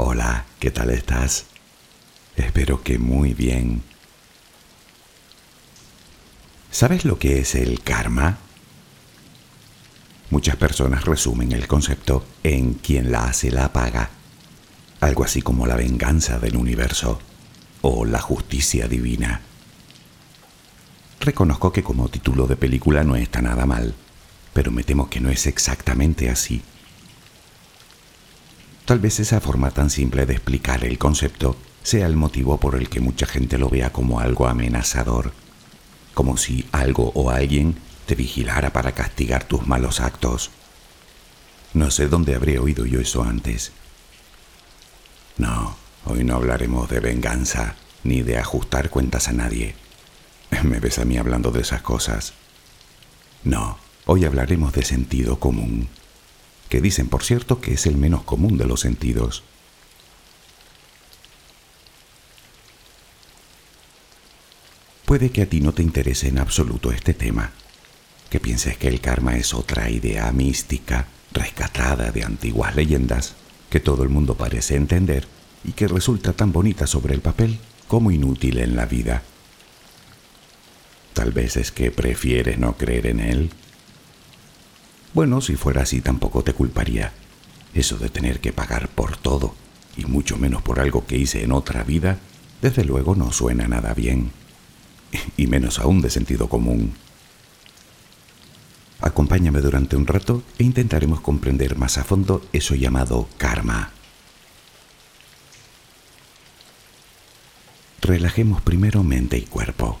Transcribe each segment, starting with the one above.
Hola, ¿qué tal estás? Espero que muy bien. ¿Sabes lo que es el karma? Muchas personas resumen el concepto en quien la hace la paga, algo así como la venganza del universo o la justicia divina. Reconozco que como título de película no está nada mal, pero me temo que no es exactamente así. Tal vez esa forma tan simple de explicar el concepto sea el motivo por el que mucha gente lo vea como algo amenazador, como si algo o alguien te vigilara para castigar tus malos actos. No sé dónde habré oído yo eso antes. No, hoy no hablaremos de venganza ni de ajustar cuentas a nadie. ¿Me ves a mí hablando de esas cosas? No, hoy hablaremos de sentido común que dicen, por cierto, que es el menos común de los sentidos. Puede que a ti no te interese en absoluto este tema, que pienses que el karma es otra idea mística, rescatada de antiguas leyendas, que todo el mundo parece entender y que resulta tan bonita sobre el papel como inútil en la vida. Tal vez es que prefieres no creer en él bueno, si fuera así tampoco te culparía. Eso de tener que pagar por todo, y mucho menos por algo que hice en otra vida, desde luego no suena nada bien, y menos aún de sentido común. Acompáñame durante un rato e intentaremos comprender más a fondo eso llamado karma. Relajemos primero mente y cuerpo.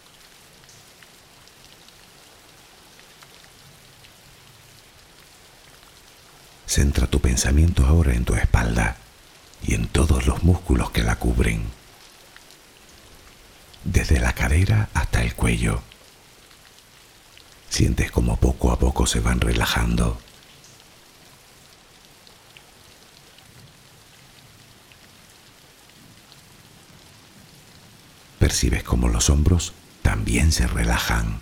Centra tu pensamiento ahora en tu espalda y en todos los músculos que la cubren, desde la cadera hasta el cuello. Sientes como poco a poco se van relajando. Percibes como los hombros también se relajan.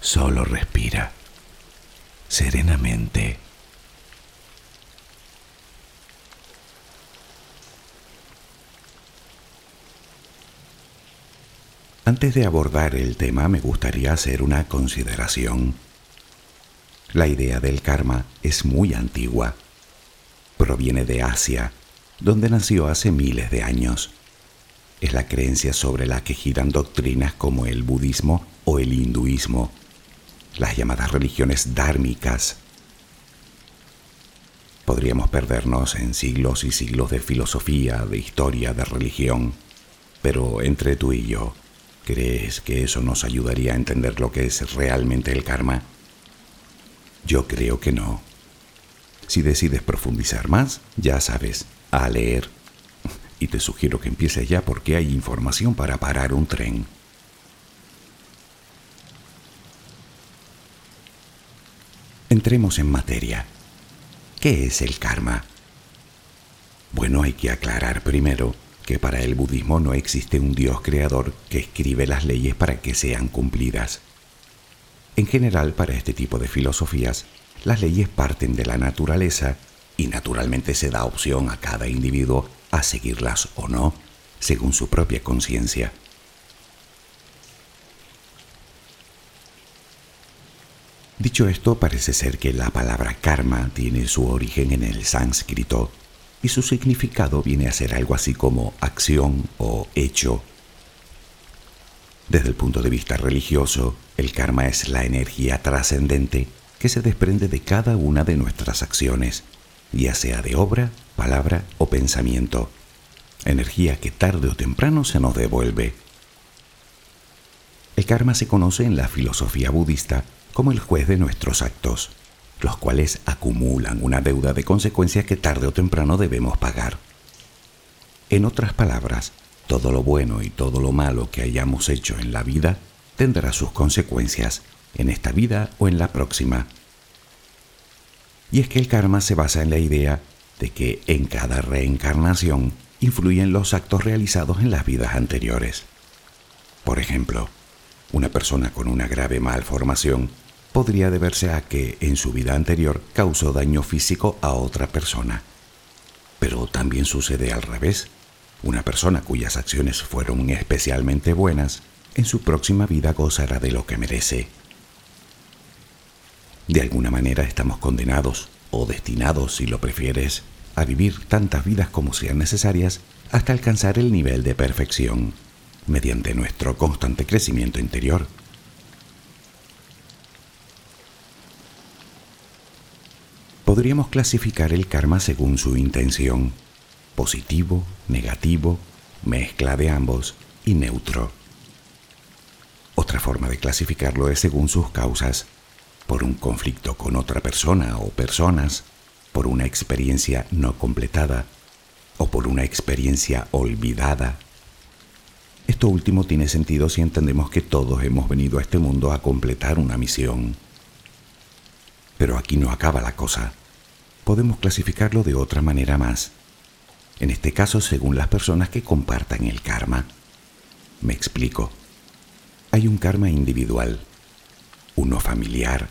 Solo respira serenamente. Antes de abordar el tema me gustaría hacer una consideración. La idea del karma es muy antigua. Proviene de Asia, donde nació hace miles de años. Es la creencia sobre la que giran doctrinas como el budismo o el hinduismo las llamadas religiones dármicas. Podríamos perdernos en siglos y siglos de filosofía, de historia, de religión, pero entre tú y yo, ¿crees que eso nos ayudaría a entender lo que es realmente el karma? Yo creo que no. Si decides profundizar más, ya sabes, a leer. Y te sugiero que empieces ya porque hay información para parar un tren. Entremos en materia. ¿Qué es el karma? Bueno, hay que aclarar primero que para el budismo no existe un Dios creador que escribe las leyes para que sean cumplidas. En general, para este tipo de filosofías, las leyes parten de la naturaleza y naturalmente se da opción a cada individuo a seguirlas o no, según su propia conciencia. Dicho esto, parece ser que la palabra karma tiene su origen en el sánscrito y su significado viene a ser algo así como acción o hecho. Desde el punto de vista religioso, el karma es la energía trascendente que se desprende de cada una de nuestras acciones, ya sea de obra, palabra o pensamiento, energía que tarde o temprano se nos devuelve. El karma se conoce en la filosofía budista como el juez de nuestros actos, los cuales acumulan una deuda de consecuencias que tarde o temprano debemos pagar. En otras palabras, todo lo bueno y todo lo malo que hayamos hecho en la vida tendrá sus consecuencias en esta vida o en la próxima. Y es que el karma se basa en la idea de que en cada reencarnación influyen los actos realizados en las vidas anteriores. Por ejemplo, una persona con una grave malformación podría deberse a que en su vida anterior causó daño físico a otra persona. Pero también sucede al revés. Una persona cuyas acciones fueron especialmente buenas, en su próxima vida gozará de lo que merece. De alguna manera estamos condenados, o destinados, si lo prefieres, a vivir tantas vidas como sean necesarias hasta alcanzar el nivel de perfección, mediante nuestro constante crecimiento interior. Podríamos clasificar el karma según su intención, positivo, negativo, mezcla de ambos y neutro. Otra forma de clasificarlo es según sus causas, por un conflicto con otra persona o personas, por una experiencia no completada o por una experiencia olvidada. Esto último tiene sentido si entendemos que todos hemos venido a este mundo a completar una misión. Pero aquí no acaba la cosa. Podemos clasificarlo de otra manera más. En este caso, según las personas que compartan el karma. Me explico. Hay un karma individual, uno familiar,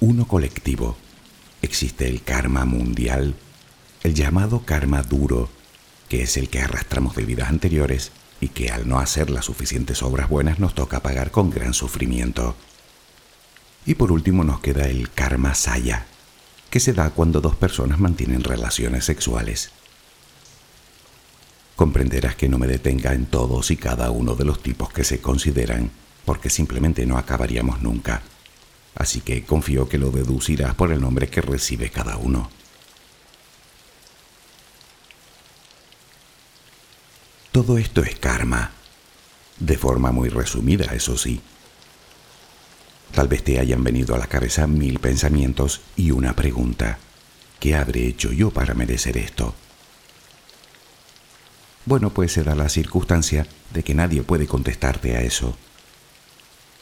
uno colectivo existe el karma mundial, el llamado karma duro, que es el que arrastramos de vidas anteriores y que al no hacer las suficientes obras buenas nos toca pagar con gran sufrimiento. Y por último nos queda el karma saya, que se da cuando dos personas mantienen relaciones sexuales. Comprenderás que no me detenga en todos y cada uno de los tipos que se consideran, porque simplemente no acabaríamos nunca. Así que confío que lo deducirás por el nombre que recibe cada uno. Todo esto es karma, de forma muy resumida, eso sí. Tal vez te hayan venido a la cabeza mil pensamientos y una pregunta. ¿Qué habré hecho yo para merecer esto? Bueno, pues se da la circunstancia de que nadie puede contestarte a eso.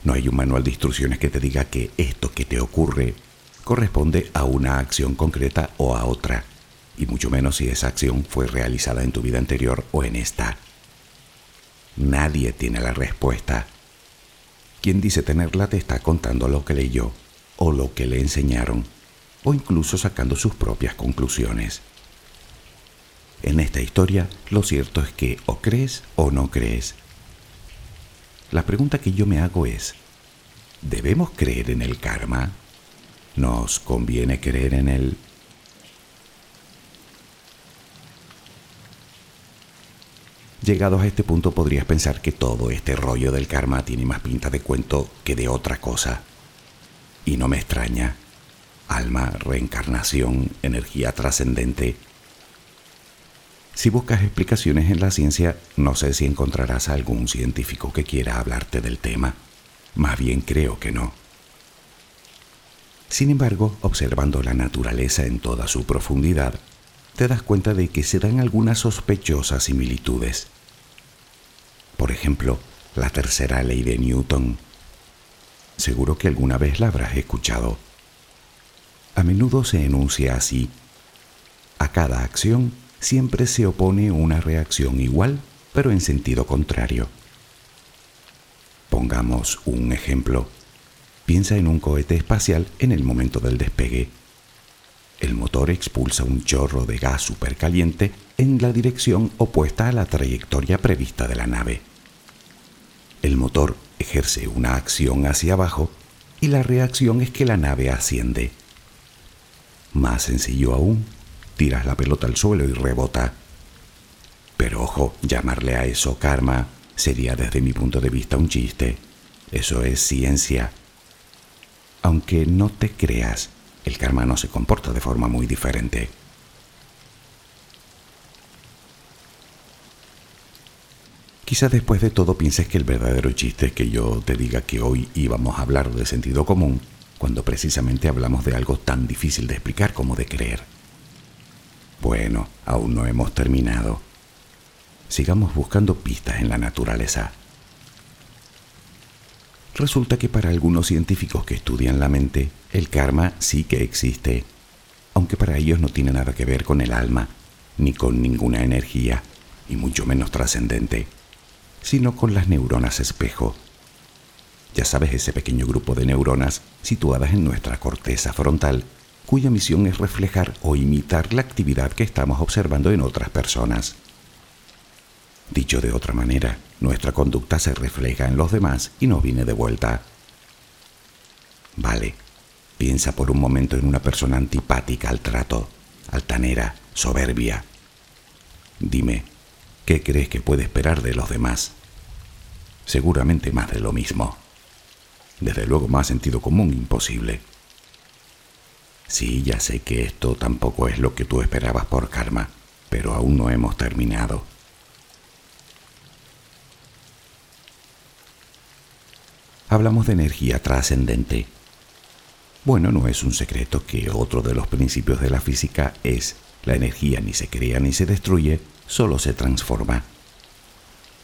No hay un manual de instrucciones que te diga que esto que te ocurre corresponde a una acción concreta o a otra y mucho menos si esa acción fue realizada en tu vida anterior o en esta. Nadie tiene la respuesta. Quien dice tenerla te está contando lo que leyó o lo que le enseñaron, o incluso sacando sus propias conclusiones. En esta historia lo cierto es que o crees o no crees. La pregunta que yo me hago es, ¿debemos creer en el karma? ¿Nos conviene creer en él? Llegados a este punto podrías pensar que todo este rollo del karma tiene más pinta de cuento que de otra cosa. Y no me extraña. Alma, reencarnación, energía trascendente. Si buscas explicaciones en la ciencia, no sé si encontrarás a algún científico que quiera hablarte del tema. Más bien creo que no. Sin embargo, observando la naturaleza en toda su profundidad, te das cuenta de que se dan algunas sospechosas similitudes. Por ejemplo, la tercera ley de Newton. Seguro que alguna vez la habrás escuchado. A menudo se enuncia así. A cada acción siempre se opone una reacción igual, pero en sentido contrario. Pongamos un ejemplo. Piensa en un cohete espacial en el momento del despegue. El motor expulsa un chorro de gas supercaliente en la dirección opuesta a la trayectoria prevista de la nave. El motor ejerce una acción hacia abajo y la reacción es que la nave asciende. Más sencillo aún, tiras la pelota al suelo y rebota. Pero ojo, llamarle a eso karma sería desde mi punto de vista un chiste. Eso es ciencia. Aunque no te creas, el karma no se comporta de forma muy diferente. Quizás después de todo pienses que el verdadero chiste es que yo te diga que hoy íbamos a hablar de sentido común cuando precisamente hablamos de algo tan difícil de explicar como de creer. Bueno, aún no hemos terminado. Sigamos buscando pistas en la naturaleza. Resulta que para algunos científicos que estudian la mente, el karma sí que existe, aunque para ellos no tiene nada que ver con el alma, ni con ninguna energía, y mucho menos trascendente, sino con las neuronas espejo. Ya sabes, ese pequeño grupo de neuronas situadas en nuestra corteza frontal, cuya misión es reflejar o imitar la actividad que estamos observando en otras personas. Dicho de otra manera, nuestra conducta se refleja en los demás y nos viene de vuelta. Vale, piensa por un momento en una persona antipática al trato, altanera, soberbia. Dime, ¿qué crees que puede esperar de los demás? Seguramente más de lo mismo. Desde luego más sentido común imposible. Sí, ya sé que esto tampoco es lo que tú esperabas por karma, pero aún no hemos terminado. Hablamos de energía trascendente. Bueno, no es un secreto que otro de los principios de la física es la energía ni se crea ni se destruye, solo se transforma.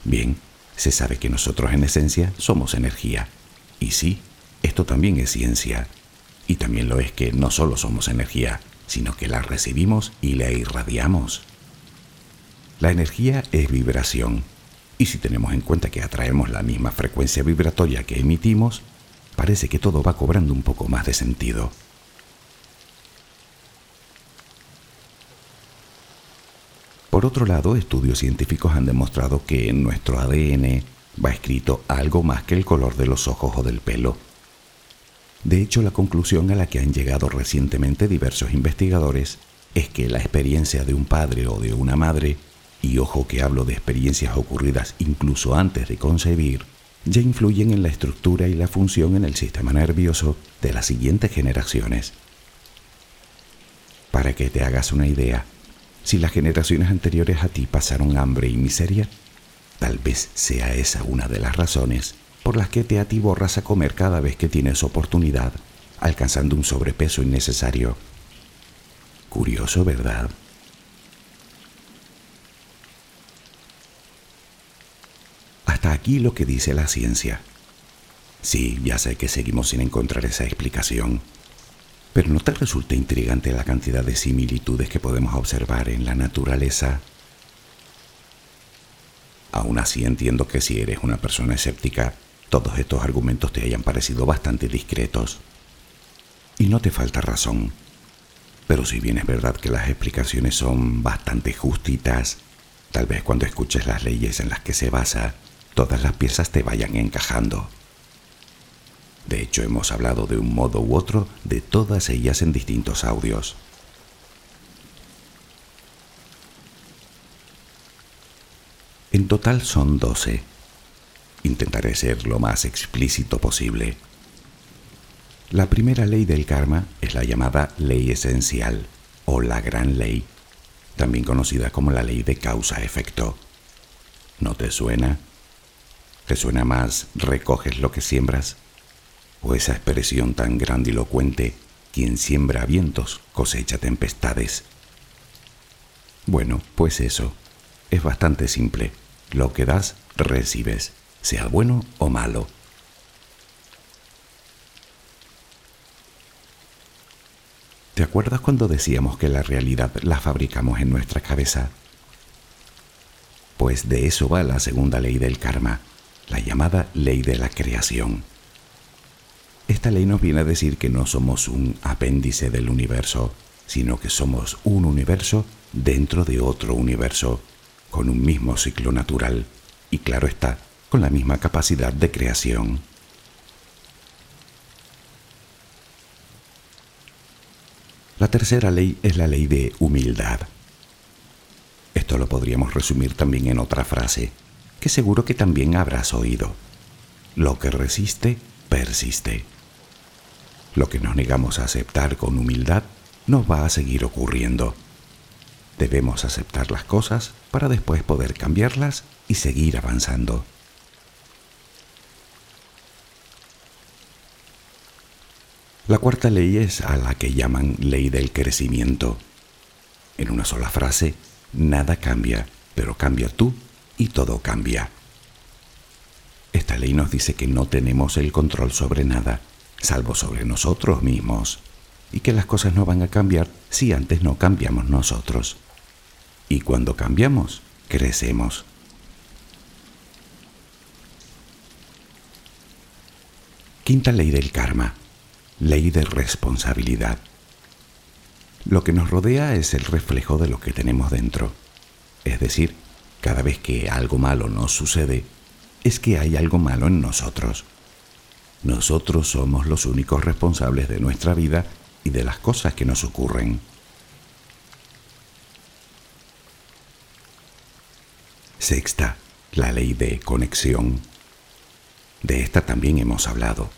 Bien, se sabe que nosotros en esencia somos energía. Y sí, esto también es ciencia. Y también lo es que no solo somos energía, sino que la recibimos y la irradiamos. La energía es vibración y si tenemos en cuenta que atraemos la misma frecuencia vibratoria que emitimos, parece que todo va cobrando un poco más de sentido. Por otro lado, estudios científicos han demostrado que en nuestro ADN va escrito algo más que el color de los ojos o del pelo. De hecho, la conclusión a la que han llegado recientemente diversos investigadores es que la experiencia de un padre o de una madre y ojo que hablo de experiencias ocurridas incluso antes de concebir, ya influyen en la estructura y la función en el sistema nervioso de las siguientes generaciones. Para que te hagas una idea, si las generaciones anteriores a ti pasaron hambre y miseria, tal vez sea esa una de las razones por las que te atiborras a comer cada vez que tienes oportunidad, alcanzando un sobrepeso innecesario. Curioso, ¿verdad? Hasta aquí lo que dice la ciencia. Sí, ya sé que seguimos sin encontrar esa explicación, pero ¿no te resulta intrigante la cantidad de similitudes que podemos observar en la naturaleza? Aún así entiendo que si eres una persona escéptica, todos estos argumentos te hayan parecido bastante discretos. Y no te falta razón. Pero si bien es verdad que las explicaciones son bastante justitas, tal vez cuando escuches las leyes en las que se basa, todas las piezas te vayan encajando. De hecho, hemos hablado de un modo u otro de todas ellas en distintos audios. En total son 12. Intentaré ser lo más explícito posible. La primera ley del karma es la llamada ley esencial o la gran ley, también conocida como la ley de causa-efecto. ¿No te suena? ¿Te suena más recoges lo que siembras? ¿O esa expresión tan grandilocuente, quien siembra vientos cosecha tempestades? Bueno, pues eso, es bastante simple. Lo que das, recibes, sea bueno o malo. ¿Te acuerdas cuando decíamos que la realidad la fabricamos en nuestra cabeza? Pues de eso va la segunda ley del karma la llamada ley de la creación. Esta ley nos viene a decir que no somos un apéndice del universo, sino que somos un universo dentro de otro universo, con un mismo ciclo natural y claro está, con la misma capacidad de creación. La tercera ley es la ley de humildad. Esto lo podríamos resumir también en otra frase que seguro que también habrás oído. Lo que resiste, persiste. Lo que nos negamos a aceptar con humildad nos va a seguir ocurriendo. Debemos aceptar las cosas para después poder cambiarlas y seguir avanzando. La cuarta ley es a la que llaman ley del crecimiento. En una sola frase, nada cambia, pero cambia tú y todo cambia. Esta ley nos dice que no tenemos el control sobre nada, salvo sobre nosotros mismos, y que las cosas no van a cambiar si antes no cambiamos nosotros. Y cuando cambiamos, crecemos. Quinta ley del karma, ley de responsabilidad. Lo que nos rodea es el reflejo de lo que tenemos dentro, es decir, cada vez que algo malo nos sucede, es que hay algo malo en nosotros. Nosotros somos los únicos responsables de nuestra vida y de las cosas que nos ocurren. Sexta, la ley de conexión. De esta también hemos hablado.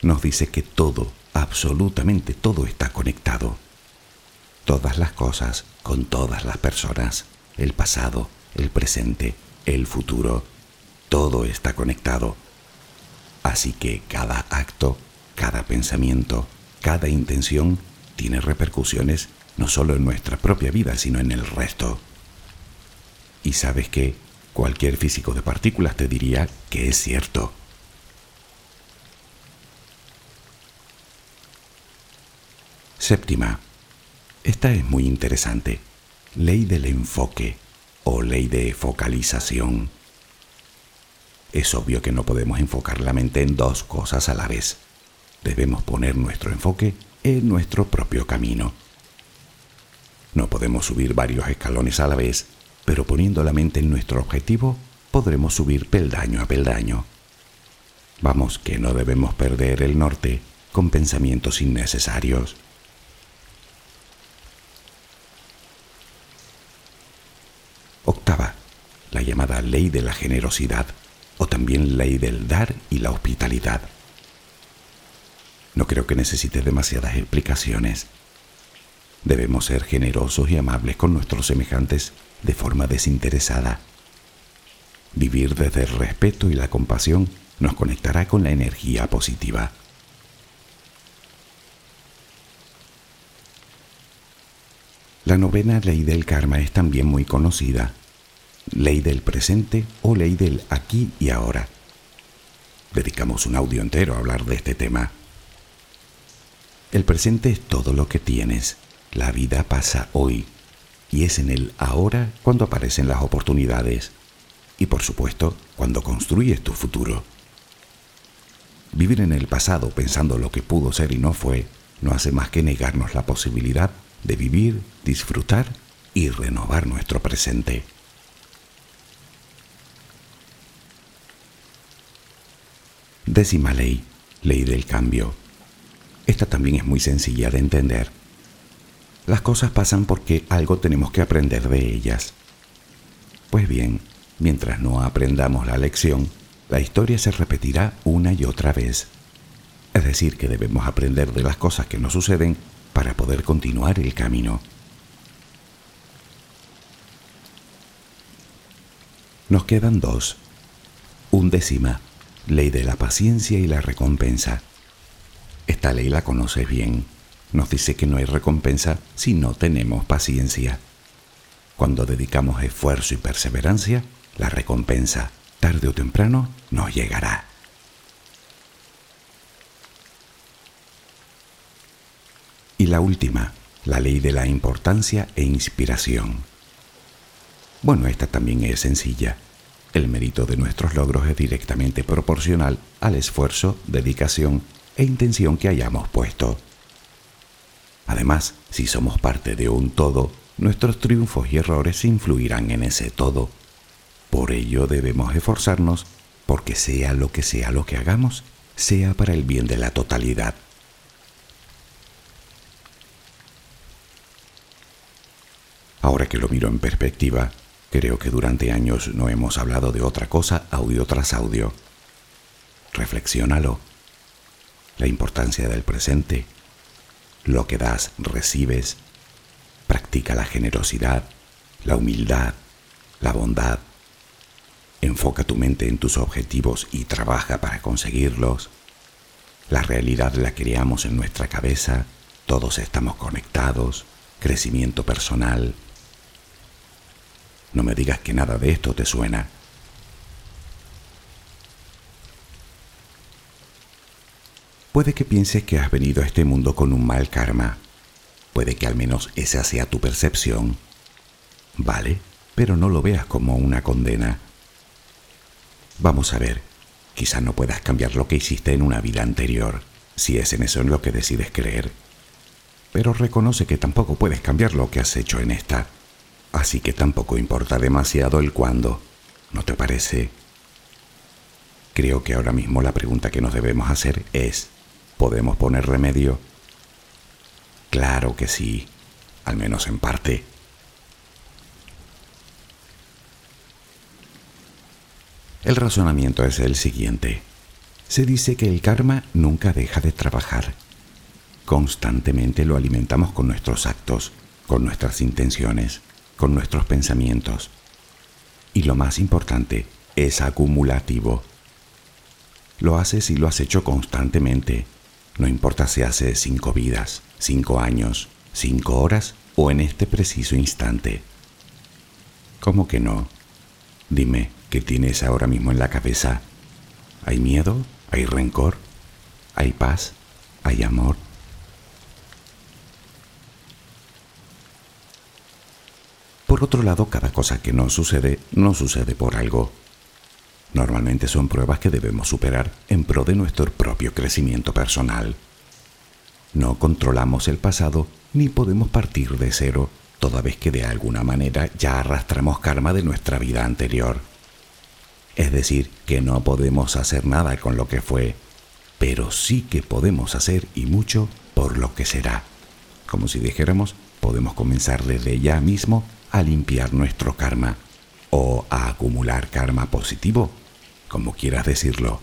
Nos dice que todo, absolutamente todo está conectado. Todas las cosas con todas las personas, el pasado, el presente, el futuro, todo está conectado. Así que cada acto, cada pensamiento, cada intención tiene repercusiones no solo en nuestra propia vida, sino en el resto. Y sabes que cualquier físico de partículas te diría que es cierto. Séptima. Esta es muy interesante. Ley del enfoque o ley de focalización. Es obvio que no podemos enfocar la mente en dos cosas a la vez. Debemos poner nuestro enfoque en nuestro propio camino. No podemos subir varios escalones a la vez, pero poniendo la mente en nuestro objetivo, podremos subir peldaño a peldaño. Vamos, que no debemos perder el norte con pensamientos innecesarios. Octava, la llamada ley de la generosidad o también ley del dar y la hospitalidad. No creo que necesite demasiadas explicaciones. Debemos ser generosos y amables con nuestros semejantes de forma desinteresada. Vivir desde el respeto y la compasión nos conectará con la energía positiva. La novena ley del karma es también muy conocida, ley del presente o ley del aquí y ahora. Dedicamos un audio entero a hablar de este tema. El presente es todo lo que tienes. La vida pasa hoy y es en el ahora cuando aparecen las oportunidades y por supuesto cuando construyes tu futuro. Vivir en el pasado pensando lo que pudo ser y no fue no hace más que negarnos la posibilidad de vivir, disfrutar y renovar nuestro presente. Décima ley, ley del cambio. Esta también es muy sencilla de entender. Las cosas pasan porque algo tenemos que aprender de ellas. Pues bien, mientras no aprendamos la lección, la historia se repetirá una y otra vez. Es decir, que debemos aprender de las cosas que nos suceden para poder continuar el camino. Nos quedan dos. Undécima, ley de la paciencia y la recompensa. Esta ley la conoces bien. Nos dice que no hay recompensa si no tenemos paciencia. Cuando dedicamos esfuerzo y perseverancia, la recompensa, tarde o temprano, nos llegará. Y la última, la ley de la importancia e inspiración. Bueno, esta también es sencilla. El mérito de nuestros logros es directamente proporcional al esfuerzo, dedicación e intención que hayamos puesto. Además, si somos parte de un todo, nuestros triunfos y errores influirán en ese todo. Por ello debemos esforzarnos porque sea lo que sea lo que hagamos, sea para el bien de la totalidad. Ahora que lo miro en perspectiva, creo que durante años no hemos hablado de otra cosa audio tras audio. Reflexiónalo la importancia del presente. Lo que das, recibes. Practica la generosidad, la humildad, la bondad. Enfoca tu mente en tus objetivos y trabaja para conseguirlos. La realidad la creamos en nuestra cabeza, todos estamos conectados, crecimiento personal. No me digas que nada de esto te suena. Puede que pienses que has venido a este mundo con un mal karma. Puede que al menos esa sea tu percepción. Vale, pero no lo veas como una condena. Vamos a ver, quizá no puedas cambiar lo que hiciste en una vida anterior, si es en eso en lo que decides creer. Pero reconoce que tampoco puedes cambiar lo que has hecho en esta. Así que tampoco importa demasiado el cuándo. ¿No te parece? Creo que ahora mismo la pregunta que nos debemos hacer es, ¿Podemos poner remedio? Claro que sí, al menos en parte. El razonamiento es el siguiente. Se dice que el karma nunca deja de trabajar. Constantemente lo alimentamos con nuestros actos, con nuestras intenciones, con nuestros pensamientos. Y lo más importante, es acumulativo. Lo haces y lo has hecho constantemente, no importa si hace cinco vidas, cinco años, cinco horas o en este preciso instante. ¿Cómo que no? Dime, ¿qué tienes ahora mismo en la cabeza? ¿Hay miedo? ¿Hay rencor? ¿Hay paz? ¿Hay amor? Otro lado, cada cosa que no sucede, no sucede por algo. Normalmente son pruebas que debemos superar en pro de nuestro propio crecimiento personal. No controlamos el pasado ni podemos partir de cero. toda vez que de alguna manera ya arrastramos karma de nuestra vida anterior. Es decir, que no podemos hacer nada con lo que fue, pero sí que podemos hacer y mucho por lo que será. Como si dijéramos, podemos comenzar desde ya mismo a limpiar nuestro karma o a acumular karma positivo, como quieras decirlo.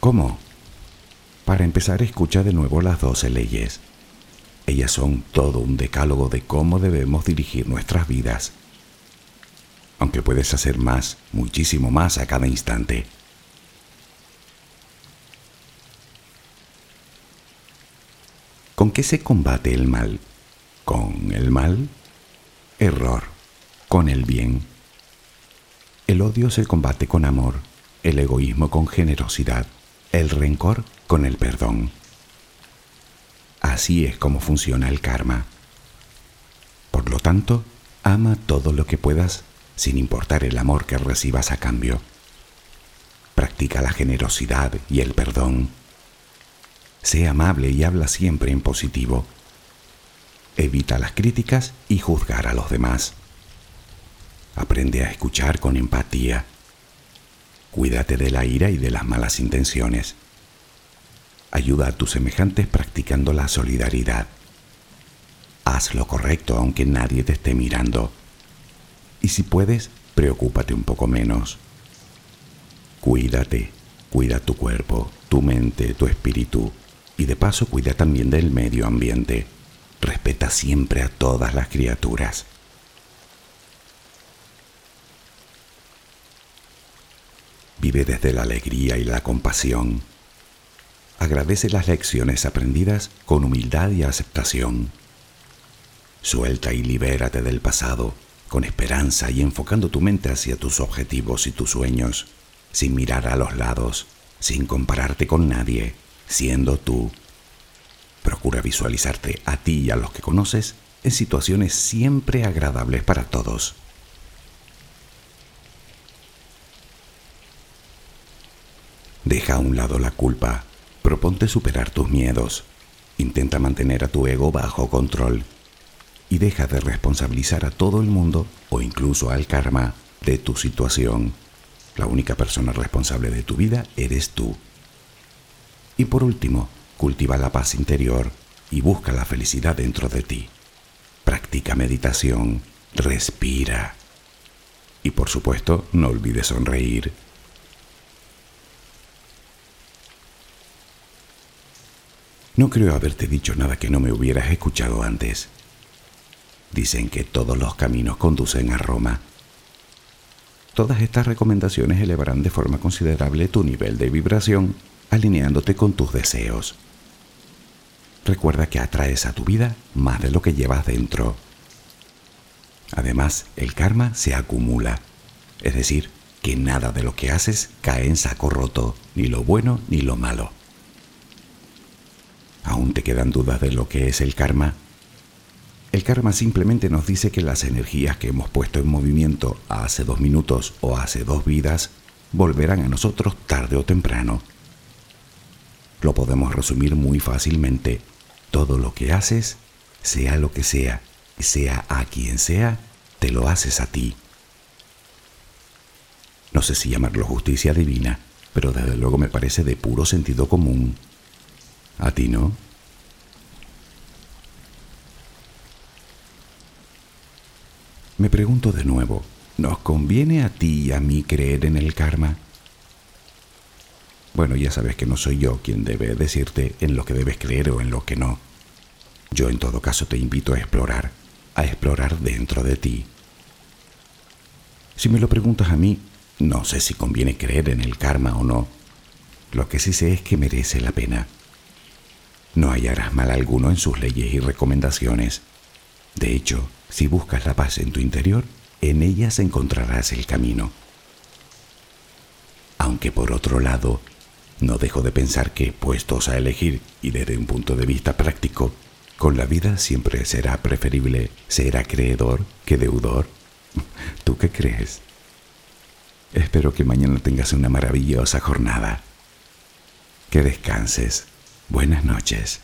¿Cómo? Para empezar, escucha de nuevo las doce leyes. Ellas son todo un decálogo de cómo debemos dirigir nuestras vidas. Aunque puedes hacer más, muchísimo más a cada instante. ¿Con qué se combate el mal? ¿Con el mal? Error. Con el bien. El odio se combate con amor, el egoísmo con generosidad, el rencor con el perdón. Así es como funciona el karma. Por lo tanto, ama todo lo que puedas sin importar el amor que recibas a cambio. Practica la generosidad y el perdón. Sé amable y habla siempre en positivo. Evita las críticas y juzgar a los demás. Aprende a escuchar con empatía. Cuídate de la ira y de las malas intenciones. Ayuda a tus semejantes practicando la solidaridad. Haz lo correcto aunque nadie te esté mirando. Y si puedes, preocúpate un poco menos. Cuídate, cuida tu cuerpo, tu mente, tu espíritu y de paso cuida también del medio ambiente. Respeta siempre a todas las criaturas. Vive desde la alegría y la compasión agradece las lecciones aprendidas con humildad y aceptación. Suelta y libérate del pasado con esperanza y enfocando tu mente hacia tus objetivos y tus sueños, sin mirar a los lados, sin compararte con nadie, siendo tú. Procura visualizarte a ti y a los que conoces en situaciones siempre agradables para todos. Deja a un lado la culpa Proponte superar tus miedos. Intenta mantener a tu ego bajo control. Y deja de responsabilizar a todo el mundo o incluso al karma de tu situación. La única persona responsable de tu vida eres tú. Y por último, cultiva la paz interior y busca la felicidad dentro de ti. Practica meditación, respira. Y por supuesto, no olvides sonreír. No creo haberte dicho nada que no me hubieras escuchado antes. Dicen que todos los caminos conducen a Roma. Todas estas recomendaciones elevarán de forma considerable tu nivel de vibración, alineándote con tus deseos. Recuerda que atraes a tu vida más de lo que llevas dentro. Además, el karma se acumula, es decir, que nada de lo que haces cae en saco roto, ni lo bueno ni lo malo. ¿Aún te quedan dudas de lo que es el karma? El karma simplemente nos dice que las energías que hemos puesto en movimiento hace dos minutos o hace dos vidas volverán a nosotros tarde o temprano. Lo podemos resumir muy fácilmente. Todo lo que haces, sea lo que sea, sea a quien sea, te lo haces a ti. No sé si llamarlo justicia divina, pero desde luego me parece de puro sentido común. ¿A ti no? Me pregunto de nuevo, ¿nos conviene a ti y a mí creer en el karma? Bueno, ya sabes que no soy yo quien debe decirte en lo que debes creer o en lo que no. Yo en todo caso te invito a explorar, a explorar dentro de ti. Si me lo preguntas a mí, no sé si conviene creer en el karma o no. Lo que sí sé es que merece la pena. No hallarás mal alguno en sus leyes y recomendaciones. De hecho, si buscas la paz en tu interior, en ellas encontrarás el camino. Aunque por otro lado, no dejo de pensar que, puestos a elegir y desde un punto de vista práctico, con la vida siempre será preferible ser acreedor que deudor. ¿Tú qué crees? Espero que mañana tengas una maravillosa jornada. Que descanses. Buenas noches.